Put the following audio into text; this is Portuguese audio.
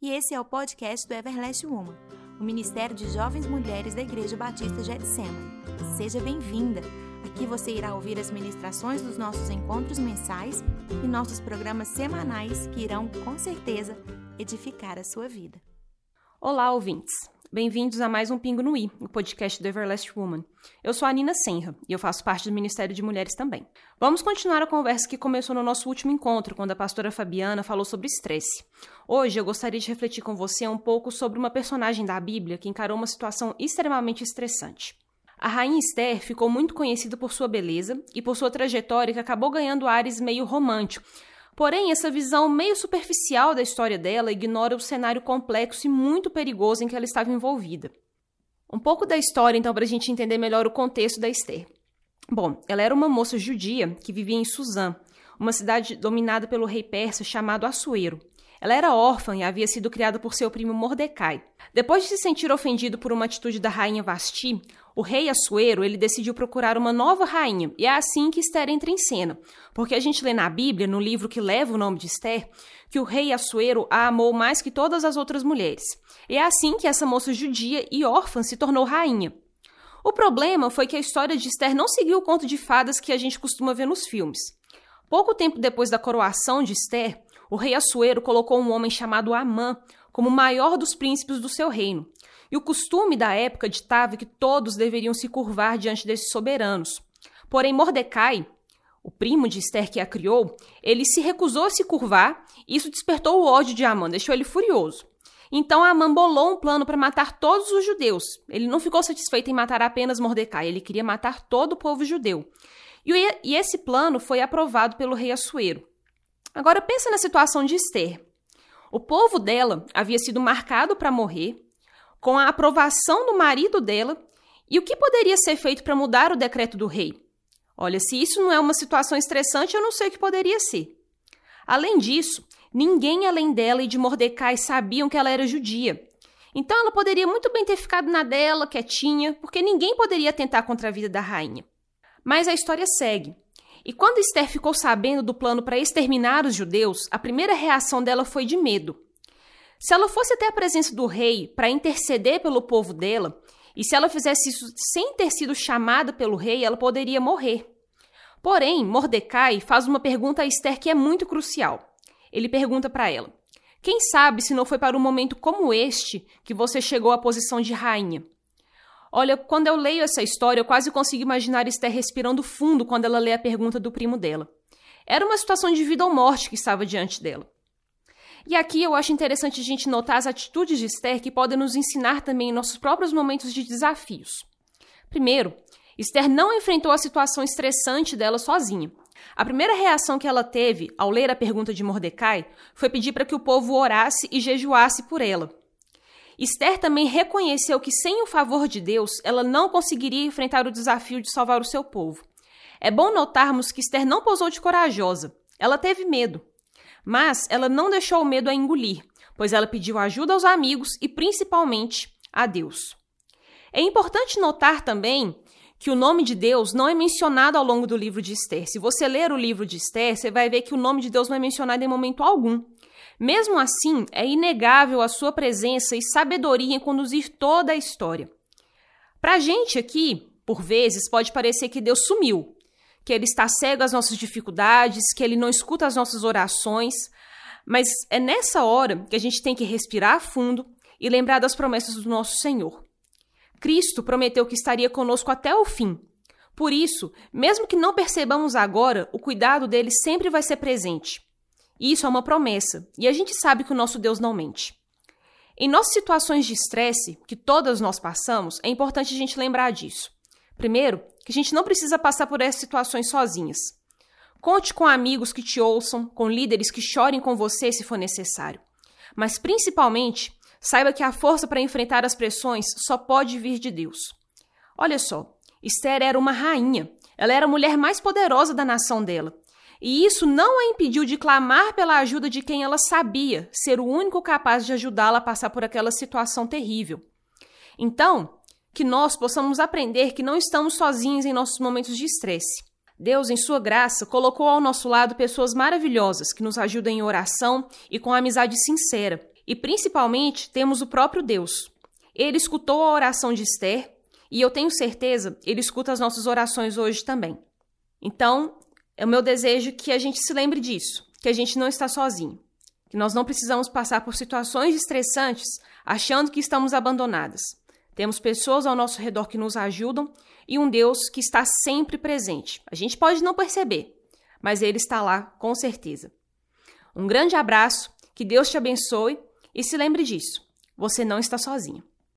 e esse é o podcast do Everlast Woman, o Ministério de Jovens Mulheres da Igreja Batista Getsemane. Seja bem-vinda! Aqui você irá ouvir as ministrações dos nossos encontros mensais e nossos programas semanais que irão, com certeza, edificar a sua vida. Olá, ouvintes! Bem-vindos a mais um Pingo no I, o podcast do Everlast Woman. Eu sou a Nina Senra e eu faço parte do Ministério de Mulheres também. Vamos continuar a conversa que começou no nosso último encontro, quando a pastora Fabiana falou sobre estresse. Hoje eu gostaria de refletir com você um pouco sobre uma personagem da Bíblia que encarou uma situação extremamente estressante. A rainha Esther ficou muito conhecida por sua beleza e por sua trajetória que acabou ganhando ares meio romântico, Porém, essa visão meio superficial da história dela ignora o cenário complexo e muito perigoso em que ela estava envolvida. Um pouco da história, então, para a gente entender melhor o contexto da Esther. Bom, ela era uma moça judia que vivia em Suzã, uma cidade dominada pelo rei persa chamado Assuero. Ela era órfã e havia sido criada por seu primo Mordecai. Depois de se sentir ofendido por uma atitude da rainha Vasti, o rei Assuero ele decidiu procurar uma nova rainha, e é assim que Esther entra em cena. Porque a gente lê na Bíblia, no livro que leva o nome de Esther, que o rei Assuero a amou mais que todas as outras mulheres. E é assim que essa moça judia e órfã se tornou rainha. O problema foi que a história de Esther não seguiu o conto de fadas que a gente costuma ver nos filmes. Pouco tempo depois da coroação de Esther, o rei Assuero colocou um homem chamado Amã como maior dos príncipes do seu reino. E o costume da época ditava que todos deveriam se curvar diante desses soberanos. Porém, Mordecai, o primo de Esther que a criou, ele se recusou a se curvar e isso despertou o ódio de Amã, deixou ele furioso. Então Amã bolou um plano para matar todos os judeus. Ele não ficou satisfeito em matar apenas Mordecai, ele queria matar todo o povo judeu. E, esse plano foi aprovado pelo rei Assuero. Agora pensa na situação de Esther. O povo dela havia sido marcado para morrer, com a aprovação do marido dela, e o que poderia ser feito para mudar o decreto do rei? Olha, se isso não é uma situação estressante, eu não sei o que poderia ser. Além disso, ninguém além dela e de Mordecai sabiam que ela era judia. Então ela poderia muito bem ter ficado na dela, quietinha, porque ninguém poderia tentar contra a vida da rainha. Mas a história segue. E quando Esther ficou sabendo do plano para exterminar os judeus, a primeira reação dela foi de medo. Se ela fosse até a presença do rei para interceder pelo povo dela, e se ela fizesse isso sem ter sido chamada pelo rei, ela poderia morrer. Porém, Mordecai faz uma pergunta a Esther que é muito crucial. Ele pergunta para ela: Quem sabe se não foi para um momento como este que você chegou à posição de rainha? Olha, quando eu leio essa história, eu quase consigo imaginar Esther respirando fundo quando ela lê a pergunta do primo dela. Era uma situação de vida ou morte que estava diante dela. E aqui eu acho interessante a gente notar as atitudes de Esther que podem nos ensinar também em nossos próprios momentos de desafios. Primeiro, Esther não enfrentou a situação estressante dela sozinha. A primeira reação que ela teve ao ler a pergunta de Mordecai foi pedir para que o povo orasse e jejuasse por ela. Esther também reconheceu que sem o favor de Deus, ela não conseguiria enfrentar o desafio de salvar o seu povo. É bom notarmos que Esther não posou de corajosa. Ela teve medo, mas ela não deixou o medo a engolir, pois ela pediu ajuda aos amigos e principalmente a Deus. É importante notar também que o nome de Deus não é mencionado ao longo do livro de Esther. Se você ler o livro de Esther, você vai ver que o nome de Deus não é mencionado em momento algum. Mesmo assim, é inegável a sua presença e sabedoria em conduzir toda a história. Para a gente aqui, por vezes, pode parecer que Deus sumiu, que ele está cego às nossas dificuldades, que ele não escuta as nossas orações. Mas é nessa hora que a gente tem que respirar fundo e lembrar das promessas do nosso Senhor. Cristo prometeu que estaria conosco até o fim. Por isso, mesmo que não percebamos agora, o cuidado dele sempre vai ser presente. Isso é uma promessa, e a gente sabe que o nosso Deus não mente. Em nossas situações de estresse, que todas nós passamos, é importante a gente lembrar disso. Primeiro, que a gente não precisa passar por essas situações sozinhas. Conte com amigos que te ouçam, com líderes que chorem com você se for necessário. Mas principalmente, saiba que a força para enfrentar as pressões só pode vir de Deus. Olha só, Esther era uma rainha. Ela era a mulher mais poderosa da nação dela. E isso não a impediu de clamar pela ajuda de quem ela sabia ser o único capaz de ajudá-la a passar por aquela situação terrível. Então, que nós possamos aprender que não estamos sozinhos em nossos momentos de estresse. Deus, em sua graça, colocou ao nosso lado pessoas maravilhosas que nos ajudam em oração e com amizade sincera. E principalmente temos o próprio Deus. Ele escutou a oração de Esther e eu tenho certeza ele escuta as nossas orações hoje também. Então, é o meu desejo que a gente se lembre disso, que a gente não está sozinho, que nós não precisamos passar por situações estressantes achando que estamos abandonadas. Temos pessoas ao nosso redor que nos ajudam e um Deus que está sempre presente. A gente pode não perceber, mas ele está lá com certeza. Um grande abraço, que Deus te abençoe e se lembre disso: você não está sozinho.